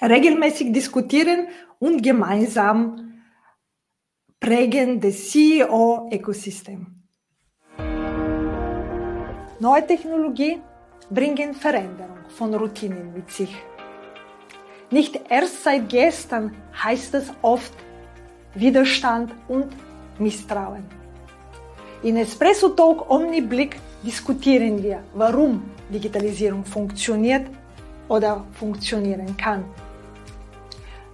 regelmäßig diskutieren und gemeinsam prägen das CEO-Ökosystem. Neue Technologie bringen Veränderung von Routinen mit sich. Nicht erst seit gestern heißt es oft Widerstand und Misstrauen. In Espresso Talk Omniblick diskutieren wir, warum Digitalisierung funktioniert oder funktionieren kann.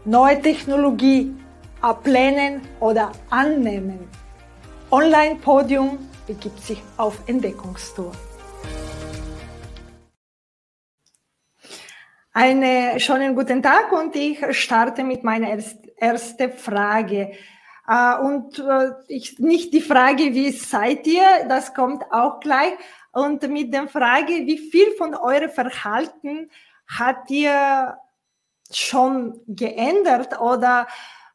Neue Technologie ablehnen oder annehmen. Online-Podium begibt sich auf Entdeckungstour. Einen schönen guten Tag und ich starte mit meiner ersten Frage. Äh, und äh, ich, nicht die Frage, wie seid ihr, das kommt auch gleich. Und mit der Frage, wie viel von eurem Verhalten hat ihr schon geändert oder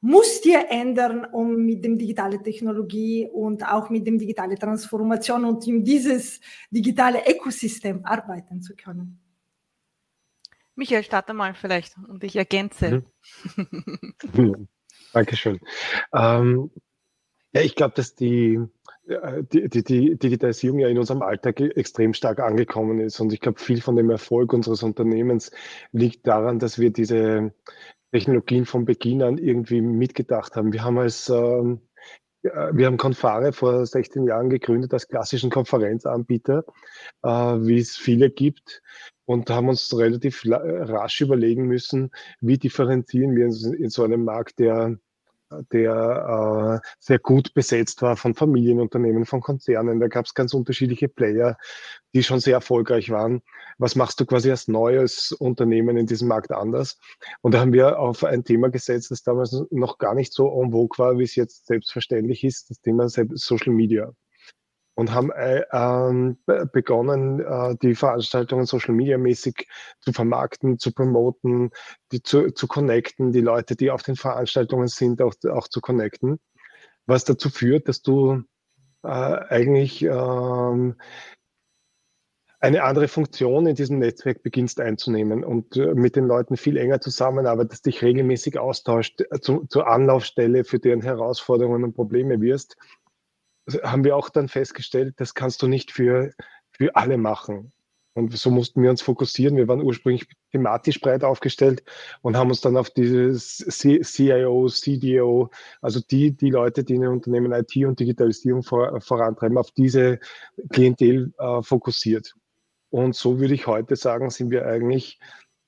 musst ihr ändern, um mit dem digitalen Technologie und auch mit dem digitalen Transformation und in dieses digitale Ökosystem arbeiten zu können? Michael, starte mal vielleicht und ich ergänze. Mhm. Dankeschön. Ähm, ja, ich glaube, dass die, die, die, die, Digitalisierung ja in unserem Alltag extrem stark angekommen ist. Und ich glaube, viel von dem Erfolg unseres Unternehmens liegt daran, dass wir diese Technologien von Beginn an irgendwie mitgedacht haben. Wir haben als ähm, wir haben Confare vor 16 Jahren gegründet als klassischen Konferenzanbieter, äh, wie es viele gibt und haben uns relativ rasch überlegen müssen, wie differenzieren wir in so einem Markt, der der äh, sehr gut besetzt war von Familienunternehmen, von Konzernen. Da gab es ganz unterschiedliche Player, die schon sehr erfolgreich waren. Was machst du quasi als neues Unternehmen in diesem Markt anders? Und da haben wir auf ein Thema gesetzt, das damals noch gar nicht so en vogue war, wie es jetzt selbstverständlich ist, das Thema Social Media und haben äh, ähm, begonnen, äh, die Veranstaltungen Social Media mäßig zu vermarkten, zu promoten, die zu, zu connecten, die Leute, die auf den Veranstaltungen sind, auch, auch zu connecten. Was dazu führt, dass du äh, eigentlich ähm, eine andere Funktion in diesem Netzwerk beginnst einzunehmen und äh, mit den Leuten viel enger zusammenarbeitest, dich regelmäßig austauscht, äh, zu, zur Anlaufstelle für deren Herausforderungen und Probleme wirst haben wir auch dann festgestellt, das kannst du nicht für, für alle machen. Und so mussten wir uns fokussieren. Wir waren ursprünglich thematisch breit aufgestellt und haben uns dann auf dieses CIO, CDO, also die, die Leute, die in den Unternehmen IT und Digitalisierung vor, vorantreiben, auf diese Klientel äh, fokussiert. Und so würde ich heute sagen, sind wir eigentlich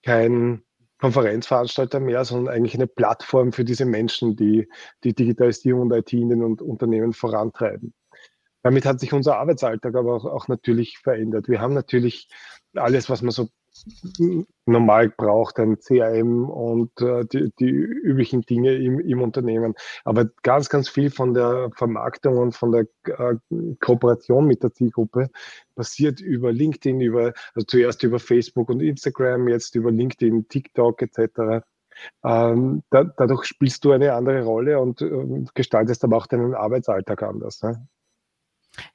kein Konferenzveranstalter mehr, sondern eigentlich eine Plattform für diese Menschen, die die Digitalisierung und IT in den Unternehmen vorantreiben. Damit hat sich unser Arbeitsalltag aber auch, auch natürlich verändert. Wir haben natürlich alles, was man so normal braucht, ein CRM und äh, die, die, üblichen Dinge im, im, Unternehmen. Aber ganz, ganz viel von der Vermarktung und von der äh, Kooperation mit der Zielgruppe passiert über LinkedIn, über, also zuerst über Facebook und Instagram, jetzt über LinkedIn, TikTok etc. Ähm, da, dadurch spielst du eine andere Rolle und äh, gestaltest aber auch deinen Arbeitsalltag anders. Ne?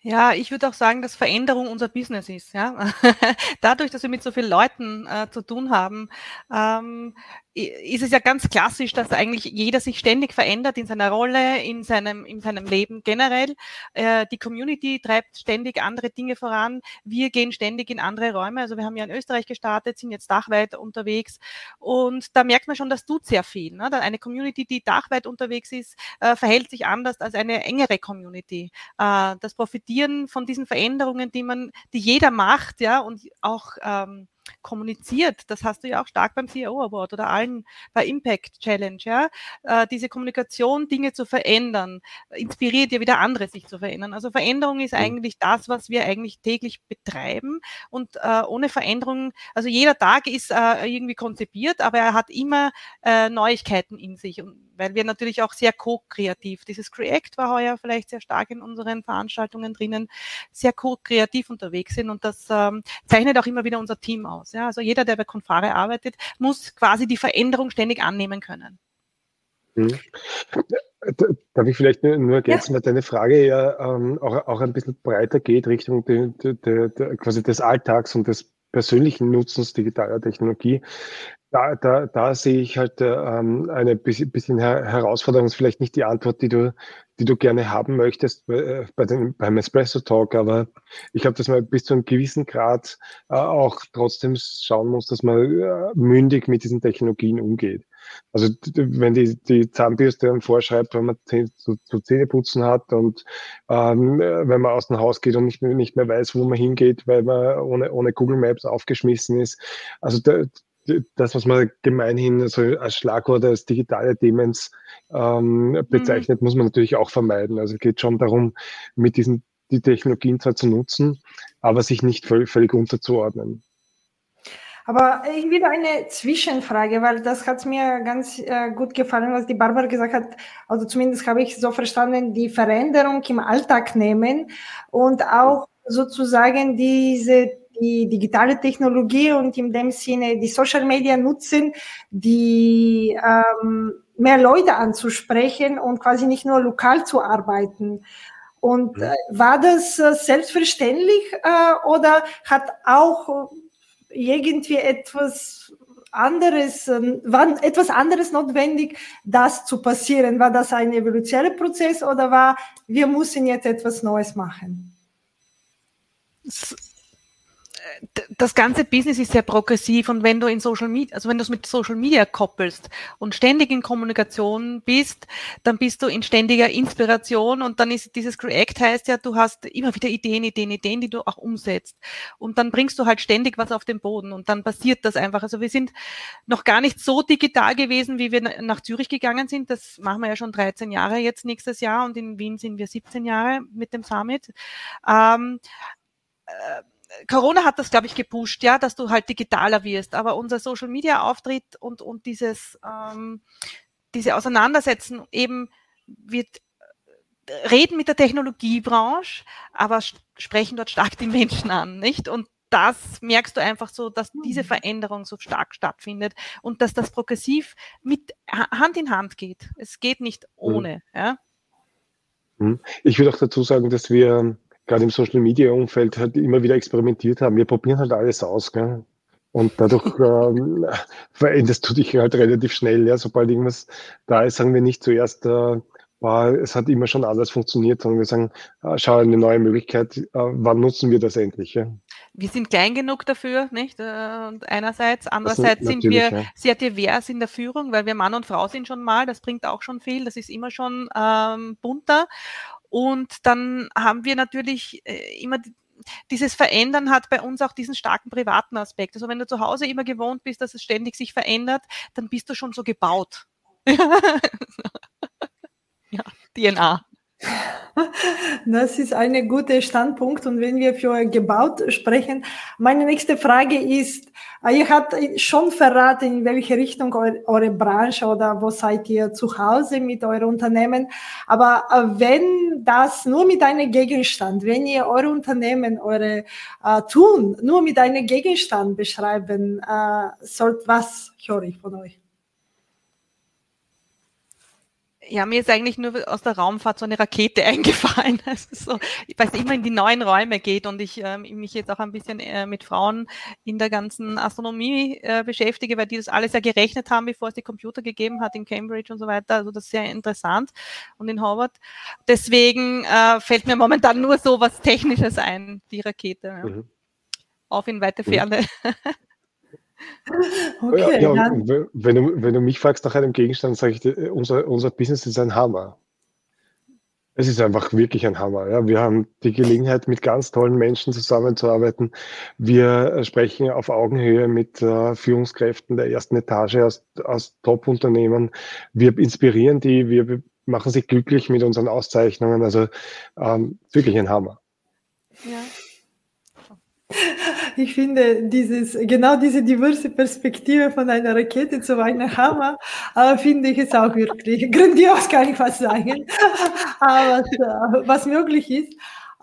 Ja, ich würde auch sagen, dass Veränderung unser Business ist. Ja? Dadurch, dass wir mit so vielen Leuten äh, zu tun haben, ähm, ist es ja ganz klassisch, dass eigentlich jeder sich ständig verändert in seiner Rolle, in seinem, in seinem Leben generell. Äh, die Community treibt ständig andere Dinge voran. Wir gehen ständig in andere Räume. Also wir haben ja in Österreich gestartet, sind jetzt dachweit unterwegs. Und da merkt man schon, das tut sehr viel. Ne? Eine Community, die dachweit unterwegs ist, äh, verhält sich anders als eine engere Community. Äh, das Profitieren von diesen Veränderungen, die man, die jeder macht, ja, und auch ähm, kommuniziert. Das hast du ja auch stark beim CEO Award oder allen bei Impact Challenge, ja. Äh, diese Kommunikation, Dinge zu verändern, inspiriert ja wieder andere, sich zu verändern. Also Veränderung ist eigentlich das, was wir eigentlich täglich betreiben. Und äh, ohne Veränderung, also jeder Tag ist äh, irgendwie konzipiert, aber er hat immer äh, Neuigkeiten in sich. Und weil wir natürlich auch sehr co-kreativ, dieses Create war heuer vielleicht sehr stark in unseren Veranstaltungen drinnen, sehr co-kreativ unterwegs sind und das ähm, zeichnet auch immer wieder unser Team aus. Ja? Also jeder, der bei Confare arbeitet, muss quasi die Veränderung ständig annehmen können. Hm. Darf ich vielleicht nur, nur ergänzen, ja. weil deine Frage ja ähm, auch, auch ein bisschen breiter geht Richtung de, de, de, quasi des Alltags und des persönlichen Nutzens digitaler Technologie, da, da, da sehe ich halt ähm, eine bisschen Herausforderung, ist vielleicht nicht die Antwort, die du, die du gerne haben möchtest äh, bei den, beim Espresso Talk, aber ich glaube, dass man bis zu einem gewissen Grad äh, auch trotzdem schauen muss, dass man äh, mündig mit diesen Technologien umgeht. Also wenn die, die Zahnbürste dann vorschreibt, wenn man zu, zu Zähneputzen hat und ähm, wenn man aus dem Haus geht und nicht, nicht mehr weiß, wo man hingeht, weil man ohne, ohne Google Maps aufgeschmissen ist. Also da, das, was man gemeinhin so als Schlagwort als digitale Demens ähm, mhm. bezeichnet, mhm. muss man natürlich auch vermeiden. Also es geht schon darum, mit diesen die Technologien zwar zu nutzen, aber sich nicht völlig, völlig unterzuordnen. Aber wieder eine Zwischenfrage, weil das hat mir ganz äh, gut gefallen, was die Barbara gesagt hat. Also zumindest habe ich so verstanden, die Veränderung im Alltag nehmen und auch sozusagen diese die digitale Technologie und in dem Sinne die Social Media nutzen, die ähm, mehr Leute anzusprechen und quasi nicht nur lokal zu arbeiten. Und äh, war das äh, selbstverständlich äh, oder hat auch irgendwie etwas anderes, äh, war etwas anderes notwendig, das zu passieren? War das ein evolutionärer Prozess oder war, wir müssen jetzt etwas Neues machen? Das ganze Business ist sehr progressiv und wenn du in Social Media, also wenn du es mit Social Media koppelst und ständig in Kommunikation bist, dann bist du in ständiger Inspiration und dann ist dieses Create heißt ja, du hast immer wieder Ideen, Ideen, Ideen, die du auch umsetzt und dann bringst du halt ständig was auf den Boden und dann passiert das einfach. Also wir sind noch gar nicht so digital gewesen, wie wir nach Zürich gegangen sind. Das machen wir ja schon 13 Jahre jetzt nächstes Jahr und in Wien sind wir 17 Jahre mit dem Summit. Ähm, äh, Corona hat das, glaube ich, gepusht, ja, dass du halt digitaler wirst. Aber unser Social Media Auftritt und, und dieses, ähm, diese Auseinandersetzen eben wird äh, reden mit der Technologiebranche, aber sprechen dort stark die Menschen an, nicht? Und das merkst du einfach so, dass diese mhm. Veränderung so stark stattfindet und dass das progressiv mit Hand in Hand geht. Es geht nicht ohne. Mhm. Ja? Mhm. Ich würde auch dazu sagen, dass wir gerade im Social Media Umfeld halt immer wieder experimentiert haben. Wir probieren halt alles aus, gell? Und dadurch ähm, veränderst du dich halt relativ schnell. Ja? Sobald irgendwas da ist, sagen wir nicht zuerst, äh, war, es hat immer schon anders funktioniert, sondern wir sagen, äh, schau, eine neue Möglichkeit, äh, wann nutzen wir das endlich? Ja? Wir sind klein genug dafür, nicht? Äh, und einerseits, andererseits sind wir ja. sehr divers in der Führung, weil wir Mann und Frau sind schon mal, das bringt auch schon viel, das ist immer schon ähm, bunter. Und dann haben wir natürlich äh, immer dieses Verändern hat bei uns auch diesen starken privaten Aspekt. Also wenn du zu Hause immer gewohnt bist, dass es ständig sich verändert, dann bist du schon so gebaut. ja, DNA. Das ist ein guter Standpunkt. Und wenn wir für gebaut sprechen, meine nächste Frage ist, äh, ihr habt schon verraten, in welche Richtung eure Branche oder wo seid ihr zu Hause mit eurem Unternehmen. Aber äh, wenn das nur mit einem Gegenstand, wenn ihr eure Unternehmen, eure uh, Tun nur mit einem Gegenstand beschreiben uh, sollt, was höre ich von euch? Ja, mir ist eigentlich nur aus der Raumfahrt so eine Rakete eingefallen. Also so, weil es immer in die neuen Räume geht und ich äh, mich jetzt auch ein bisschen äh, mit Frauen in der ganzen Astronomie äh, beschäftige, weil die das alles ja gerechnet haben, bevor es die Computer gegeben hat in Cambridge und so weiter. Also das ist sehr interessant und in Harvard. Deswegen äh, fällt mir momentan nur so was Technisches ein, die Rakete. Ja. Mhm. Auf in weite mhm. Ferne. Mhm. Okay, ja, ja wenn, du, wenn du mich fragst nach einem Gegenstand, sage ich dir, unser, unser Business ist ein Hammer. Es ist einfach wirklich ein Hammer. Ja. Wir haben die Gelegenheit, mit ganz tollen Menschen zusammenzuarbeiten. Wir sprechen auf Augenhöhe mit äh, Führungskräften der ersten Etage aus, aus Top-Unternehmen. Wir inspirieren die, wir machen sie glücklich mit unseren Auszeichnungen. Also ähm, wirklich ein Hammer. Ja. Ich finde dieses, genau diese diverse Perspektive von einer Rakete zu einem Hammer, äh, finde ich es auch wirklich grandios, kann ich was sagen, aber was, äh, was möglich ist.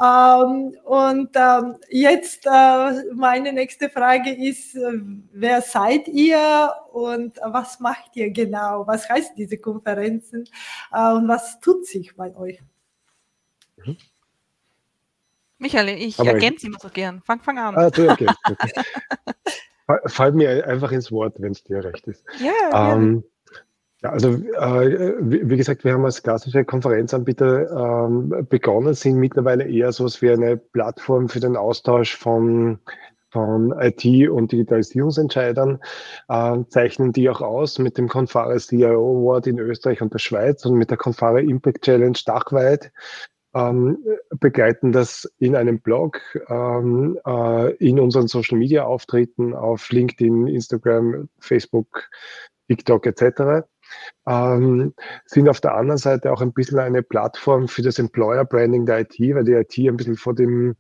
Ähm, und ähm, jetzt äh, meine nächste Frage ist, äh, wer seid ihr und was macht ihr genau? Was heißt diese Konferenzen äh, und was tut sich bei euch? Michael, ich Aber ergänze immer so gern. Fang, fang an. Ah, du ergänzt. Okay. Fall mir einfach ins Wort, wenn es dir recht ist. Ja, ähm, ja, also äh, wie, wie, gesagt, wir haben als klassische Konferenzanbieter ähm, begonnen, sind mittlerweile eher so etwas wie eine Plattform für den Austausch von von IT- und Digitalisierungsentscheidern, äh, zeichnen die auch aus mit dem Confare CIO Award in Österreich und der Schweiz und mit der Confare Impact Challenge dachweit ähm, begleiten das in einem Blog, ähm, äh, in unseren Social Media Auftritten auf LinkedIn, Instagram, Facebook, TikTok etc ähm, sind auf der anderen Seite auch ein bisschen eine Plattform für das Employer Branding der IT, weil die IT ein bisschen vor dem,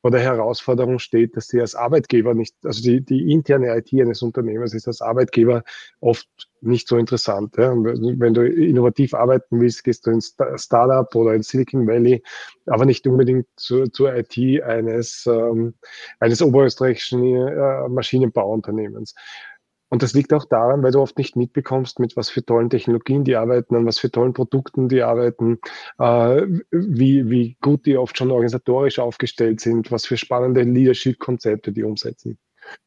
vor der Herausforderung steht, dass sie als Arbeitgeber nicht, also die, die interne IT eines Unternehmens ist als Arbeitgeber oft nicht so interessant. Ja. Wenn du innovativ arbeiten willst, gehst du ins Startup oder in Silicon Valley, aber nicht unbedingt zur, zur IT eines, ähm, eines oberösterreichischen äh, Maschinenbauunternehmens. Und das liegt auch daran, weil du oft nicht mitbekommst, mit was für tollen Technologien die arbeiten, an was für tollen Produkten die arbeiten, äh, wie, wie gut die oft schon organisatorisch aufgestellt sind, was für spannende Leadership-Konzepte die umsetzen.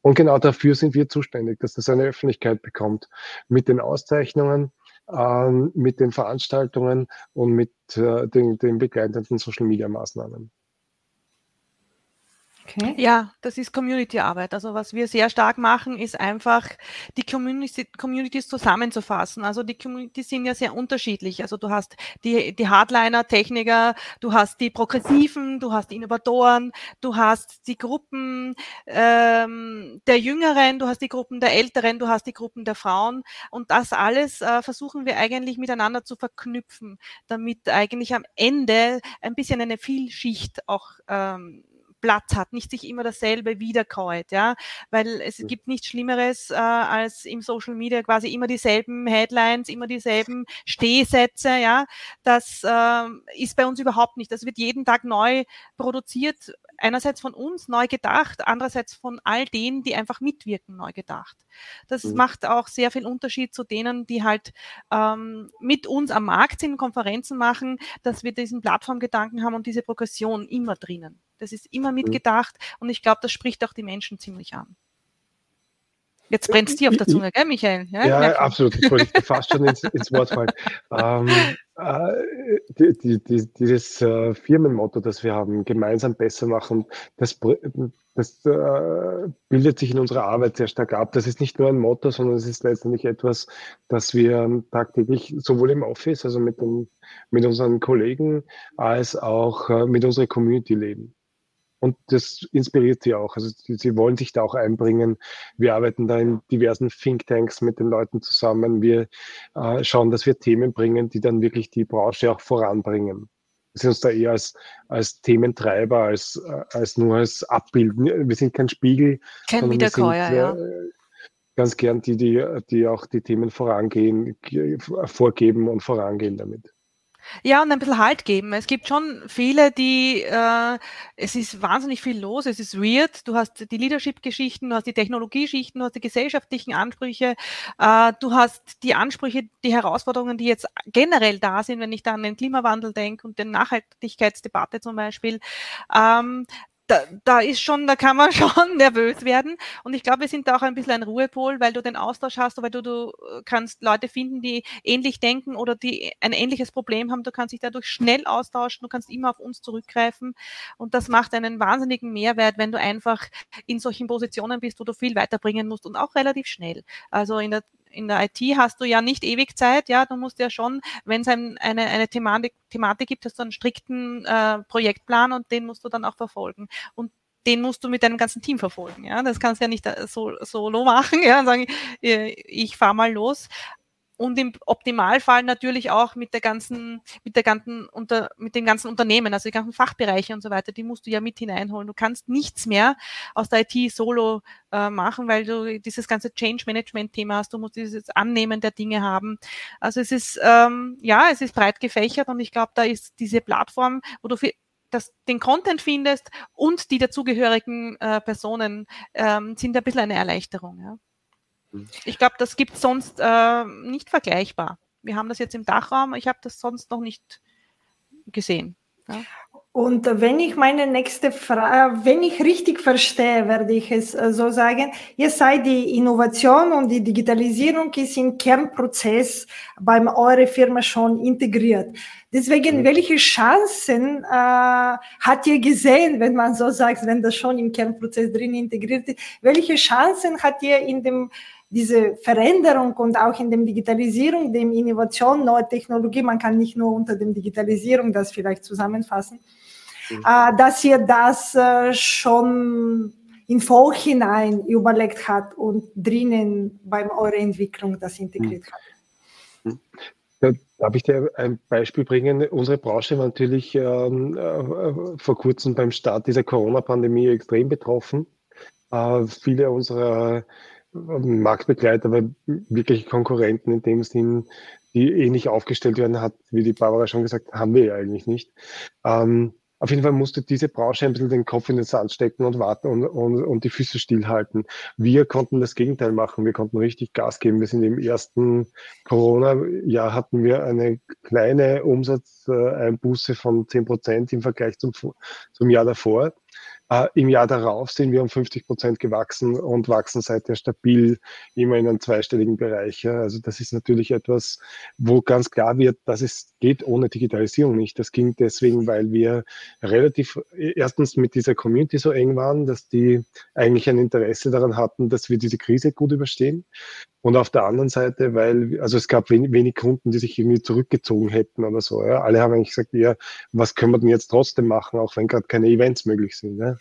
Und genau dafür sind wir zuständig, dass das eine Öffentlichkeit bekommt. Mit den Auszeichnungen, äh, mit den Veranstaltungen und mit äh, den, den begleitenden Social-Media-Maßnahmen. Okay. Ja, das ist Community-Arbeit. Also was wir sehr stark machen, ist einfach die Community, Communities zusammenzufassen. Also die Communities sind ja sehr unterschiedlich. Also du hast die, die Hardliner, Techniker, du hast die Progressiven, du hast die Innovatoren, du hast die Gruppen ähm, der Jüngeren, du hast die Gruppen der Älteren, du hast die Gruppen der Frauen. Und das alles äh, versuchen wir eigentlich miteinander zu verknüpfen, damit eigentlich am Ende ein bisschen eine Vielschicht auch ähm, Platz hat, nicht sich immer dasselbe wiederkäut, ja, weil es gibt nichts Schlimmeres äh, als im Social Media quasi immer dieselben Headlines, immer dieselben Stehsätze, ja, das äh, ist bei uns überhaupt nicht. Das wird jeden Tag neu produziert, einerseits von uns neu gedacht, andererseits von all denen, die einfach mitwirken, neu gedacht. Das mhm. macht auch sehr viel Unterschied zu denen, die halt ähm, mit uns am Markt sind, Konferenzen machen, dass wir diesen Plattformgedanken haben und diese Progression immer drinnen. Das ist immer mitgedacht und ich glaube, das spricht auch die Menschen ziemlich an. Jetzt brennt es dir auf der Zunge, gell, Michael? Ja, ja absolut. Ich wollte fast schon ins, ins Wort fallen. Ähm, äh, die, die, die, dieses äh, Firmenmotto, das wir haben, gemeinsam besser machen, das, das äh, bildet sich in unserer Arbeit sehr stark ab. Das ist nicht nur ein Motto, sondern es ist letztendlich etwas, das wir tagtäglich sowohl im Office, also mit, den, mit unseren Kollegen, als auch äh, mit unserer Community leben. Und das inspiriert sie auch. Also sie, wollen sich da auch einbringen. Wir arbeiten da in diversen Thinktanks mit den Leuten zusammen. Wir äh, schauen, dass wir Themen bringen, die dann wirklich die Branche auch voranbringen. Wir sind uns da eher als, als Thementreiber, als, äh, als nur als Abbilden. Wir sind kein Spiegel. Kein Wiederkäuer, ja. Äh, ganz gern die, die, die auch die Themen vorangehen, vorgeben und vorangehen damit. Ja, und ein bisschen Halt geben. Es gibt schon viele, die, äh, es ist wahnsinnig viel los, es ist weird. Du hast die Leadership-Geschichten, du hast die Technologieschichten, du hast die gesellschaftlichen Ansprüche, äh, du hast die Ansprüche, die Herausforderungen, die jetzt generell da sind, wenn ich da an den Klimawandel denke und den Nachhaltigkeitsdebatte zum Beispiel. Ähm, da, da ist schon, da kann man schon nervös werden. Und ich glaube, wir sind da auch ein bisschen ein Ruhepol, weil du den Austausch hast, weil du, du kannst Leute finden, die ähnlich denken oder die ein ähnliches Problem haben. Du kannst dich dadurch schnell austauschen, du kannst immer auf uns zurückgreifen. Und das macht einen wahnsinnigen Mehrwert, wenn du einfach in solchen Positionen bist, wo du viel weiterbringen musst und auch relativ schnell. Also in der in der IT hast du ja nicht ewig Zeit, ja, du musst ja schon, wenn es ein, eine, eine Thematik, Thematik gibt, hast du einen strikten äh, Projektplan und den musst du dann auch verfolgen. Und den musst du mit deinem ganzen Team verfolgen. Ja, das kannst du ja nicht äh, so solo machen, ja, und sagen, äh, ich fahr mal los und im Optimalfall natürlich auch mit der ganzen, mit der ganzen, unter, mit den ganzen Unternehmen, also die ganzen Fachbereiche und so weiter, die musst du ja mit hineinholen. Du kannst nichts mehr aus der IT solo äh, machen, weil du dieses ganze Change Management Thema hast. Du musst dieses Annehmen der Dinge haben. Also es ist, ähm, ja, es ist breit gefächert und ich glaube, da ist diese Plattform, wo du für das, den Content findest und die dazugehörigen äh, Personen ähm, sind ein bisschen eine Erleichterung. Ja. Ich glaube, das gibt es sonst äh, nicht vergleichbar. Wir haben das jetzt im Dachraum, ich habe das sonst noch nicht gesehen. Ja. Und wenn ich meine nächste Frage, wenn ich richtig verstehe, werde ich es äh, so sagen, ihr seid die Innovation und die Digitalisierung ist im Kernprozess bei eurer Firma schon integriert. Deswegen, mhm. welche Chancen äh, hat ihr gesehen, wenn man so sagt, wenn das schon im Kernprozess drin integriert ist, welche Chancen hat ihr in dem diese Veränderung und auch in der Digitalisierung, dem Innovation, neue Technologie, man kann nicht nur unter dem Digitalisierung das vielleicht zusammenfassen, mhm. äh, dass ihr das äh, schon im Vorhinein überlegt hat und drinnen bei eurer Entwicklung das integriert mhm. hat. Mhm. Ja, darf ich dir ein Beispiel bringen? Unsere Branche war natürlich ähm, äh, vor kurzem beim Start dieser Corona-Pandemie extrem betroffen. Äh, viele unserer Marktbegleiter, aber wirkliche Konkurrenten in dem Sinn, die ähnlich aufgestellt werden, hat, wie die Barbara schon gesagt, haben wir ja eigentlich nicht. Ähm, auf jeden Fall musste diese Branche ein bisschen den Kopf in den Sand stecken und warten und, und, und die Füße stillhalten. Wir konnten das Gegenteil machen. Wir konnten richtig Gas geben. Wir sind im ersten Corona-Jahr hatten wir eine kleine Umsatzeinbuße von zehn Prozent im Vergleich zum, zum Jahr davor. Äh, Im Jahr darauf sind wir um 50 Prozent gewachsen und wachsen seither stabil immer in einem zweistelligen Bereich. Ja. Also das ist natürlich etwas, wo ganz klar wird, dass es geht ohne Digitalisierung nicht. Das ging deswegen, weil wir relativ erstens mit dieser Community so eng waren, dass die eigentlich ein Interesse daran hatten, dass wir diese Krise gut überstehen. Und auf der anderen Seite, weil, also es gab wenig, wenig Kunden, die sich irgendwie zurückgezogen hätten oder so. Ja. Alle haben eigentlich gesagt, ja, was können wir denn jetzt trotzdem machen, auch wenn gerade keine Events möglich sind. Ja.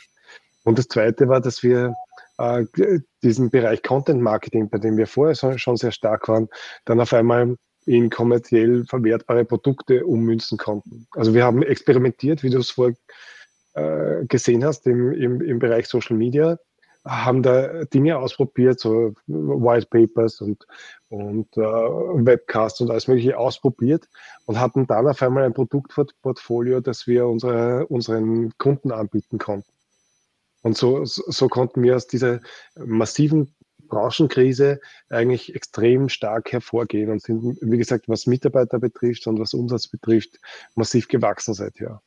Und das Zweite war, dass wir äh, diesen Bereich Content Marketing, bei dem wir vorher so, schon sehr stark waren, dann auf einmal in kommerziell verwertbare Produkte ummünzen konnten. Also wir haben experimentiert, wie du es vorher äh, gesehen hast, im, im, im Bereich Social Media haben da Dinge ausprobiert, so White Papers und, und äh, Webcasts und alles Mögliche ausprobiert und hatten dann auf einmal ein Produktportfolio, das wir unsere, unseren Kunden anbieten konnten. Und so, so konnten wir aus dieser massiven Branchenkrise eigentlich extrem stark hervorgehen und sind, wie gesagt, was Mitarbeiter betrifft und was Umsatz betrifft, massiv gewachsen seither.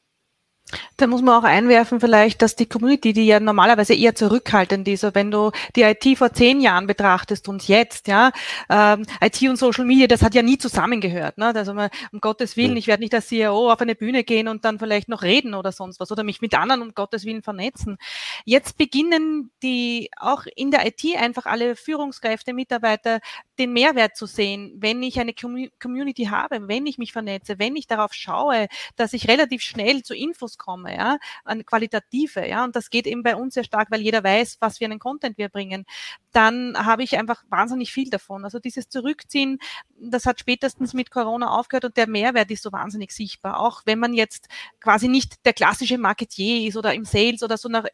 Da muss man auch einwerfen vielleicht, dass die Community, die ja normalerweise eher zurückhaltend ist, also wenn du die IT vor zehn Jahren betrachtest und jetzt, ja, ähm, IT und Social Media, das hat ja nie zusammengehört. Ne? Also man, um Gottes Willen, ich werde nicht als CEO auf eine Bühne gehen und dann vielleicht noch reden oder sonst was oder mich mit anderen um Gottes Willen vernetzen. Jetzt beginnen die auch in der IT einfach alle Führungskräfte, Mitarbeiter den Mehrwert zu sehen, wenn ich eine Community habe, wenn ich mich vernetze, wenn ich darauf schaue, dass ich relativ schnell zu Infos komme, ja, an qualitative, ja, und das geht eben bei uns sehr stark, weil jeder weiß, was für einen Content wir bringen, dann habe ich einfach wahnsinnig viel davon. Also dieses Zurückziehen, das hat spätestens mit Corona aufgehört und der Mehrwert ist so wahnsinnig sichtbar. Auch wenn man jetzt quasi nicht der klassische Marketier ist oder im Sales oder so nach,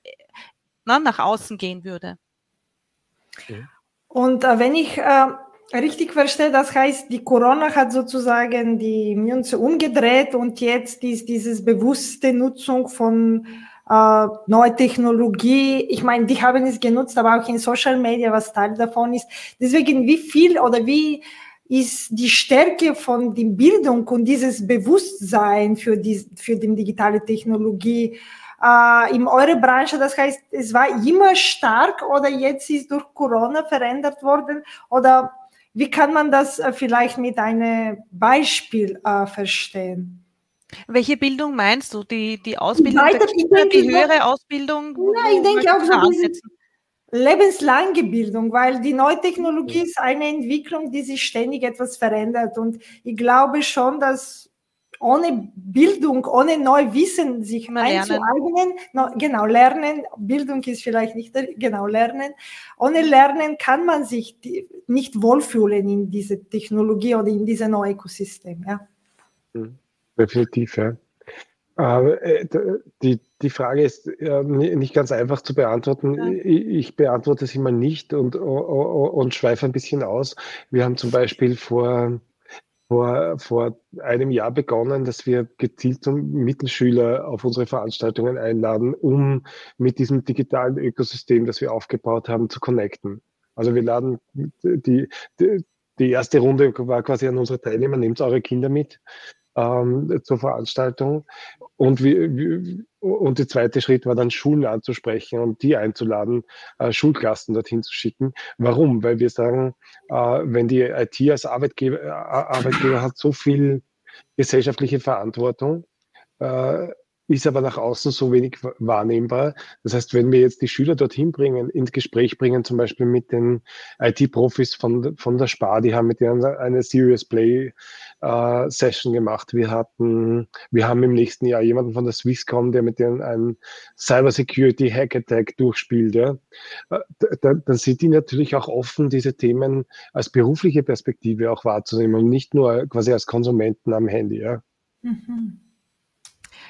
na, nach außen gehen würde. Und äh, wenn ich äh, richtig verstehe, das heißt, die Corona hat sozusagen die Münze umgedreht und jetzt ist dieses bewusste Nutzung von äh, neue Technologie. Ich meine, die haben es genutzt, aber auch in Social Media, was Teil davon ist. Deswegen, wie viel oder wie ist die Stärke von der Bildung und dieses Bewusstsein für die, für die digitale Technologie äh, in eurer Branche? Das heißt, es war immer stark oder jetzt ist durch Corona verändert worden oder wie kann man das äh, vielleicht mit einem Beispiel äh, verstehen? Welche Bildung meinst du? Die, die Ausbildung, Weiter, der Kinder, die höhere Ausbildung? Nein, ich denke auch so lebenslange Bildung, weil die neue Technologie ist eine Entwicklung, die sich ständig etwas verändert. Und ich glaube schon, dass ohne Bildung, ohne Neuwissen sich Mal einzueignen, no, genau, lernen, Bildung ist vielleicht nicht, genau, lernen, ohne Lernen kann man sich die, nicht wohlfühlen in diese Technologie oder in diesem neuen Ökosystem, ja. Hm, definitiv, ja. Äh, die, die Frage ist nicht ganz einfach zu beantworten. Ja. Ich beantworte sie mal nicht und, und, und schweife ein bisschen aus. Wir haben zum Beispiel vor vor, vor einem Jahr begonnen, dass wir gezielt zum Mittelschüler auf unsere Veranstaltungen einladen, um mit diesem digitalen Ökosystem, das wir aufgebaut haben, zu connecten. Also wir laden die, die, erste Runde war quasi an unsere Teilnehmer, nehmt eure Kinder mit. ähm, zur Veranstaltung. Und, wie, wie, und der zweite Schritt war dann Schulen anzusprechen und die einzuladen, äh, Schulklassen dorthin zu schicken. Warum? Weil wir sagen, äh, wenn die IT als Arbeitgeber, äh, Arbeitgeber hat so viel gesellschaftliche Verantwortung, äh, ist aber nach außen so wenig wahrnehmbar. Das heißt, wenn wir jetzt die Schüler dorthin bringen, ins Gespräch bringen, zum Beispiel mit den IT-Profis von, von der Spar, die haben mit denen eine Serious Play äh, Session gemacht. Wir hatten, wir haben im nächsten Jahr jemanden von der Swisscom, der mit denen einen Cyber Security Hack Attack durchspielt. Ja. Äh, da, dann sind die natürlich auch offen, diese Themen als berufliche Perspektive auch wahrzunehmen und nicht nur quasi als Konsumenten am Handy. Ja. Mhm.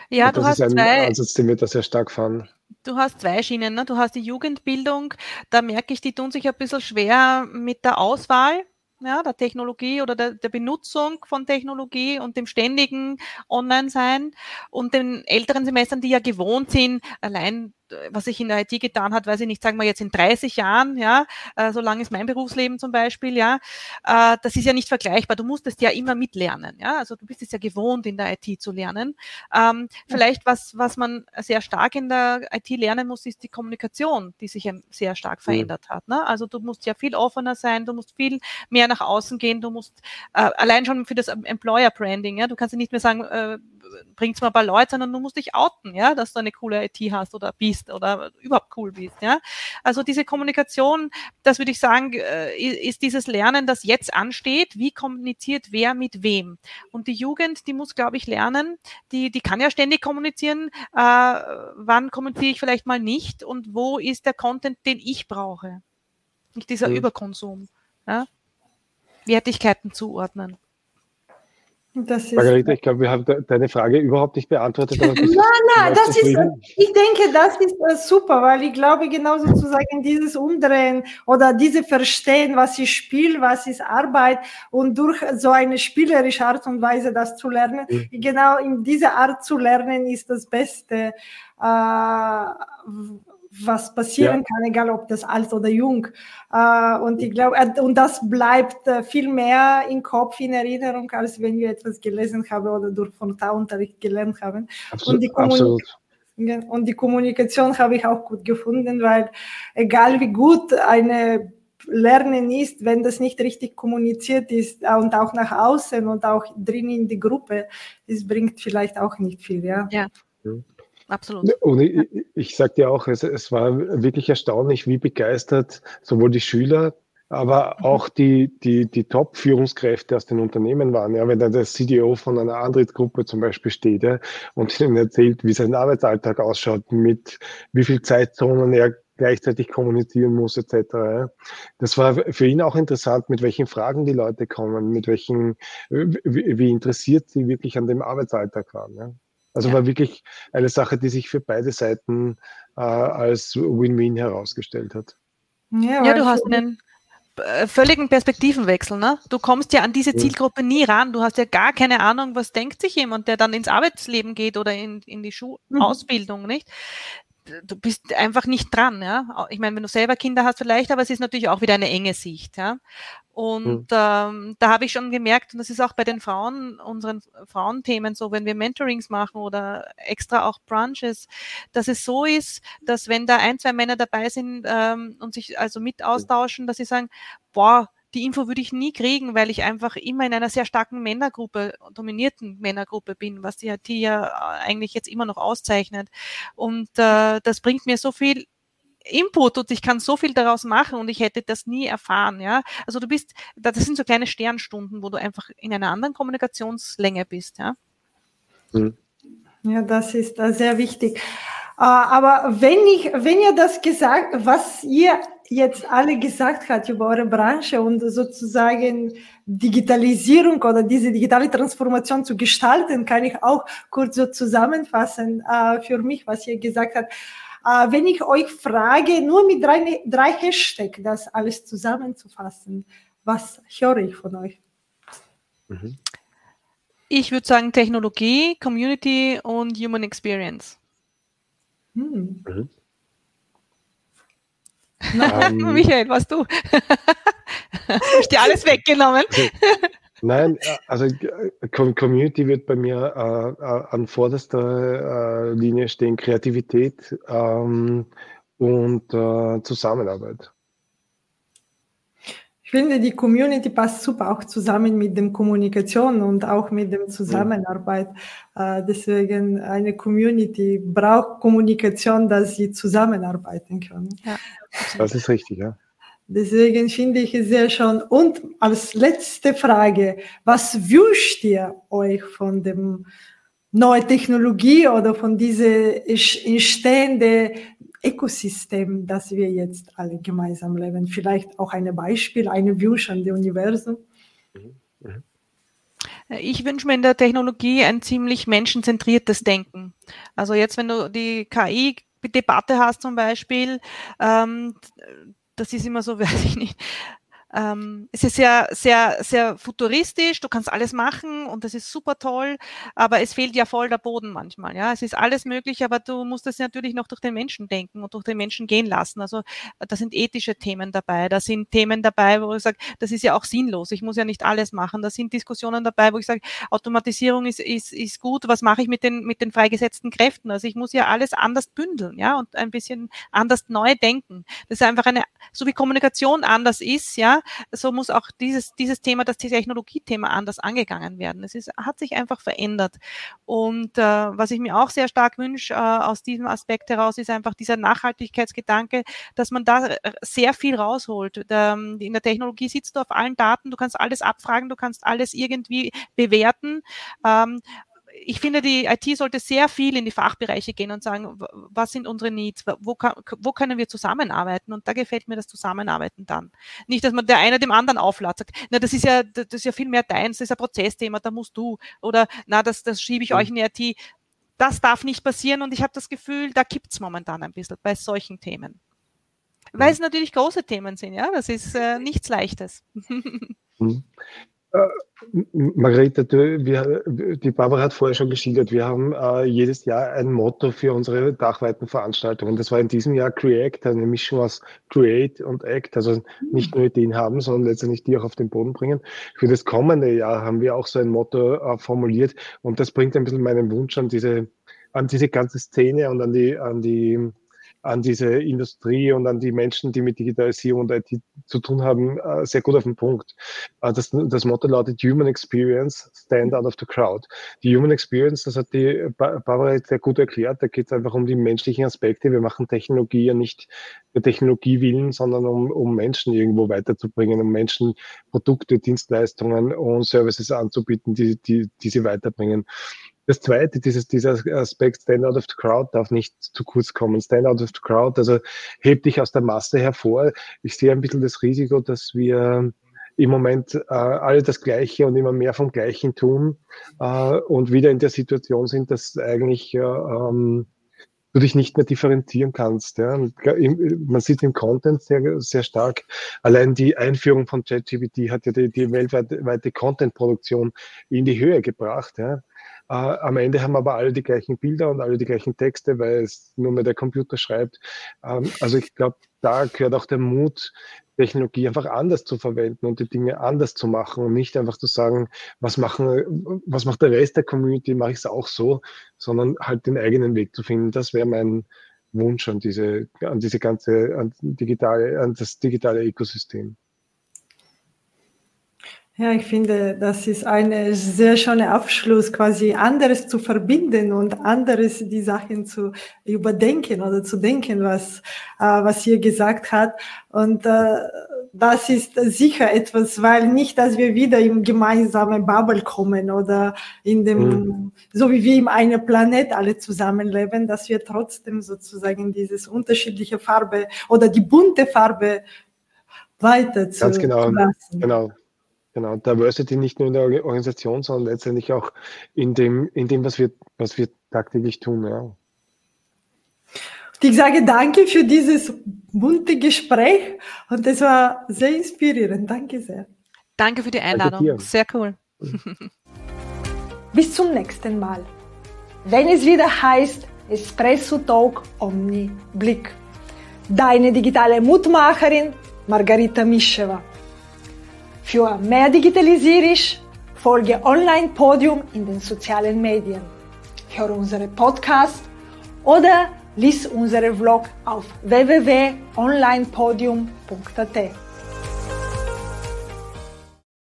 Ja, du hast zwei. Ansatz, den wir da sehr stark fahren. Du hast zwei Schienen. Ne? Du hast die Jugendbildung, da merke ich, die tun sich ein bisschen schwer mit der Auswahl ja, der Technologie oder der, der Benutzung von Technologie und dem ständigen Online-Sein und den älteren Semestern, die ja gewohnt sind, allein was sich in der IT getan hat, weiß ich nicht, sagen wir jetzt in 30 Jahren, ja, äh, so lang ist mein Berufsleben zum Beispiel, ja, äh, das ist ja nicht vergleichbar. Du musstest ja immer mitlernen, ja, also du bist es ja gewohnt, in der IT zu lernen. Ähm, vielleicht was, was man sehr stark in der IT lernen muss, ist die Kommunikation, die sich sehr stark verändert hat. Ne? Also du musst ja viel offener sein, du musst viel mehr nach außen gehen, du musst äh, allein schon für das Employer Branding, ja, du kannst ja nicht mehr sagen, äh, bringt's mal ein paar Leute, sondern du musst dich outen, ja, dass du eine coole IT hast oder bist oder überhaupt cool bist, ja. Also diese Kommunikation, das würde ich sagen, äh, ist dieses Lernen, das jetzt ansteht. Wie kommuniziert wer mit wem? Und die Jugend, die muss, glaube ich, lernen, die, die kann ja ständig kommunizieren. Äh, wann kommuniziere ich vielleicht mal nicht und wo ist der Content, den ich brauche? Nicht dieser mhm. Überkonsum. Ja? Wertigkeiten zuordnen. Margarete, ich glaube, wir haben deine Frage überhaupt nicht beantwortet. nein, nein, das ist, ich denke, das ist äh, super, weil ich glaube, genau sozusagen dieses Umdrehen oder diese Verstehen, was ist Spiel, was ist Arbeit und durch so eine spielerische Art und Weise das zu lernen, mhm. genau in dieser Art zu lernen ist das Beste. Äh, was passieren ja. kann, egal ob das alt oder jung. Äh, und ich glaube, äh, und das bleibt äh, viel mehr im Kopf, in Erinnerung, als wenn wir etwas gelesen haben oder durch Frontalunterricht gelernt haben. Absolut, und, die absolut. und die Kommunikation habe ich auch gut gefunden, weil egal wie gut eine Lernen ist, wenn das nicht richtig kommuniziert ist und auch nach außen und auch drin in die Gruppe, es bringt vielleicht auch nicht viel, ja. Ja. Mhm absolut. Und ich, ich sage dir auch, es, es war wirklich erstaunlich, wie begeistert sowohl die Schüler, aber mhm. auch die, die, die Top-Führungskräfte aus den Unternehmen waren. Ja, wenn da der CDO von einer Antrittsgruppe zum Beispiel steht ja, und ihnen erzählt, wie sein Arbeitsalltag ausschaut, mit wie viel Zeitzonen er gleichzeitig kommunizieren muss, etc. Ja. Das war für ihn auch interessant, mit welchen Fragen die Leute kommen, mit welchen, wie, wie interessiert sie wirklich an dem Arbeitsalltag waren. Ja. Also ja. war wirklich eine Sache, die sich für beide Seiten äh, als Win-Win herausgestellt hat. Ja, ja du hast einen äh, völligen Perspektivenwechsel. Ne? Du kommst ja an diese Zielgruppe nie ran. Du hast ja gar keine Ahnung, was denkt sich jemand, der dann ins Arbeitsleben geht oder in, in die Schulausbildung, mhm. nicht? Du bist einfach nicht dran, ja. Ich meine, wenn du selber Kinder hast, vielleicht, aber es ist natürlich auch wieder eine enge Sicht, ja. Und mhm. ähm, da habe ich schon gemerkt, und das ist auch bei den Frauen, unseren Frauenthemen so, wenn wir Mentorings machen oder extra auch Brunches, dass es so ist, dass wenn da ein, zwei Männer dabei sind ähm, und sich also mit austauschen, dass sie sagen, boah, die Info würde ich nie kriegen, weil ich einfach immer in einer sehr starken Männergruppe, dominierten Männergruppe bin, was die IT ja äh, eigentlich jetzt immer noch auszeichnet. Und äh, das bringt mir so viel Input und ich kann so viel daraus machen und ich hätte das nie erfahren, ja. Also du bist, das sind so kleine Sternstunden, wo du einfach in einer anderen Kommunikationslänge bist, ja. Mhm. Ja, das ist uh, sehr wichtig. Uh, aber wenn ich, wenn ihr das gesagt, was ihr jetzt alle gesagt hat über eure Branche und sozusagen Digitalisierung oder diese digitale Transformation zu gestalten, kann ich auch kurz so zusammenfassen äh, für mich, was ihr gesagt habt. Äh, wenn ich euch frage, nur mit drei, drei Hashtags das alles zusammenzufassen, was höre ich von euch? Mhm. Ich würde sagen Technologie, Community und Human Experience. Hm. Mhm. Ähm, Michael, was du? ich dir alles weggenommen. Nein, äh, also äh, Community wird bei mir äh, äh, an vorderster äh, Linie stehen, Kreativität ähm, und äh, Zusammenarbeit. Ich finde, die Community passt super auch zusammen mit dem Kommunikation und auch mit dem Zusammenarbeit. Ja. deswegen eine Community braucht Kommunikation, dass sie zusammenarbeiten können. Ja. Das ist richtig, ja. Deswegen finde ich es sehr schön. Und als letzte Frage, was wünscht ihr euch von dem neuen Technologie oder von diesem entstehenden Ökosystem, das wir jetzt alle gemeinsam leben? Vielleicht auch ein Beispiel, eine Wunsch an das Universum? Ich wünsche mir in der Technologie ein ziemlich menschenzentriertes Denken. Also jetzt, wenn du die KI-Debatte hast zum Beispiel, ähm, das ist immer so, weiß ich nicht, ähm, es ist sehr, sehr, sehr futuristisch, du kannst alles machen und das ist super toll, aber es fehlt ja voll der Boden manchmal. Ja, es ist alles möglich, aber du musst es natürlich noch durch den Menschen denken und durch den Menschen gehen lassen. Also da sind ethische Themen dabei, da sind Themen dabei, wo ich sage, das ist ja auch sinnlos. Ich muss ja nicht alles machen. Da sind Diskussionen dabei, wo ich sage, Automatisierung ist, ist, ist gut. Was mache ich mit den, mit den freigesetzten Kräften? Also ich muss ja alles anders bündeln, ja, und ein bisschen anders neu denken. Das ist einfach eine, so wie Kommunikation anders ist, ja, so muss auch dieses, dieses Thema, das Technologiethema anders angegangen werden. Es ist, hat sich einfach verändert. Und äh, was ich mir auch sehr stark wünsche äh, aus diesem Aspekt heraus, ist einfach dieser Nachhaltigkeitsgedanke, dass man da äh, sehr viel rausholt. Ähm, in der Technologie sitzt du auf allen Daten, du kannst alles abfragen, du kannst alles irgendwie bewerten. Ähm, ich finde, die IT sollte sehr viel in die Fachbereiche gehen und sagen, was sind unsere Needs, wo, kann, wo können wir zusammenarbeiten? Und da gefällt mir das Zusammenarbeiten dann. Nicht, dass man der eine dem anderen aufladet, sagt, na, das ist ja, das ist ja viel mehr deins, das ist ein Prozessthema, da musst du. Oder, na, das, das schiebe ich mhm. euch in die IT. Das darf nicht passieren und ich habe das Gefühl, da kippt's momentan ein bisschen bei solchen Themen. Weil es natürlich große Themen sind, ja, das ist äh, nichts Leichtes. Mhm. Äh, Margarete, du, wir, die Barbara hat vorher schon geschildert, wir haben äh, jedes Jahr ein Motto für unsere dachweiten Veranstaltungen. Das war in diesem Jahr Create, eine Mischung aus Create und Act, also nicht nur Ideen haben, sondern letztendlich die auch auf den Boden bringen. Für das kommende Jahr haben wir auch so ein Motto äh, formuliert und das bringt ein bisschen meinen Wunsch an diese, an diese ganze Szene und an die, an die an diese Industrie und an die Menschen, die mit Digitalisierung und IT zu tun haben, äh, sehr gut auf den Punkt. Äh, das, das Motto lautet Human Experience, Stand out of the Crowd. Die Human Experience, das hat die Barbara sehr gut erklärt, da geht es einfach um die menschlichen Aspekte. Wir machen Technologie ja nicht der Technologie willen, sondern um, um Menschen irgendwo weiterzubringen, um Menschen Produkte, Dienstleistungen und Services anzubieten, die, die, die sie weiterbringen. Das zweite, dieses, dieser Aspekt Stand out of the crowd darf nicht zu kurz kommen. Stand out of the crowd, also hebt dich aus der Masse hervor. Ich sehe ein bisschen das Risiko, dass wir im Moment äh, alle das Gleiche und immer mehr vom Gleichen tun äh, und wieder in der Situation sind, dass eigentlich äh, ähm, du dich nicht mehr differenzieren kannst. Ja. Man sieht im Content sehr, sehr stark, allein die Einführung von ChatGPT hat ja die, die weltweite Content-Produktion in die Höhe gebracht. Ja. Äh, am Ende haben aber alle die gleichen Bilder und alle die gleichen Texte, weil es nur mehr der Computer schreibt. Ähm, also ich glaube, da gehört auch der Mut, Technologie einfach anders zu verwenden und die Dinge anders zu machen und nicht einfach zu sagen, was machen, was macht der Rest der Community, mache ich es auch so, sondern halt den eigenen Weg zu finden. Das wäre mein Wunsch an diese, an diese ganze, an digitale, an das digitale Ökosystem. Ja, ich finde, das ist ein sehr schöner Abschluss, quasi anderes zu verbinden und anderes die Sachen zu überdenken oder zu denken, was, äh, was hier gesagt hat. Und äh, das ist sicher etwas, weil nicht, dass wir wieder im gemeinsamen Bubble kommen oder in dem, mhm. so wie wir im einen Planet alle zusammenleben, dass wir trotzdem sozusagen dieses unterschiedliche Farbe oder die bunte Farbe weiter zu, Ganz genau, lassen. Genau. Genau, Diversity nicht nur in der Organisation, sondern letztendlich auch in dem, in dem was, wir, was wir tagtäglich tun. Ja. Ich sage danke für dieses bunte Gespräch und es war sehr inspirierend. Danke sehr. Danke für die Einladung. Sehr cool. Bis zum nächsten Mal. Wenn es wieder heißt Espresso Talk Omni Blick. Deine digitale Mutmacherin Margarita Mischewa. Für mehr Digitalisierung Folge Online Podium in den sozialen Medien. Höre unsere Podcast oder lies unsere Vlog auf www.onlinepodium.at.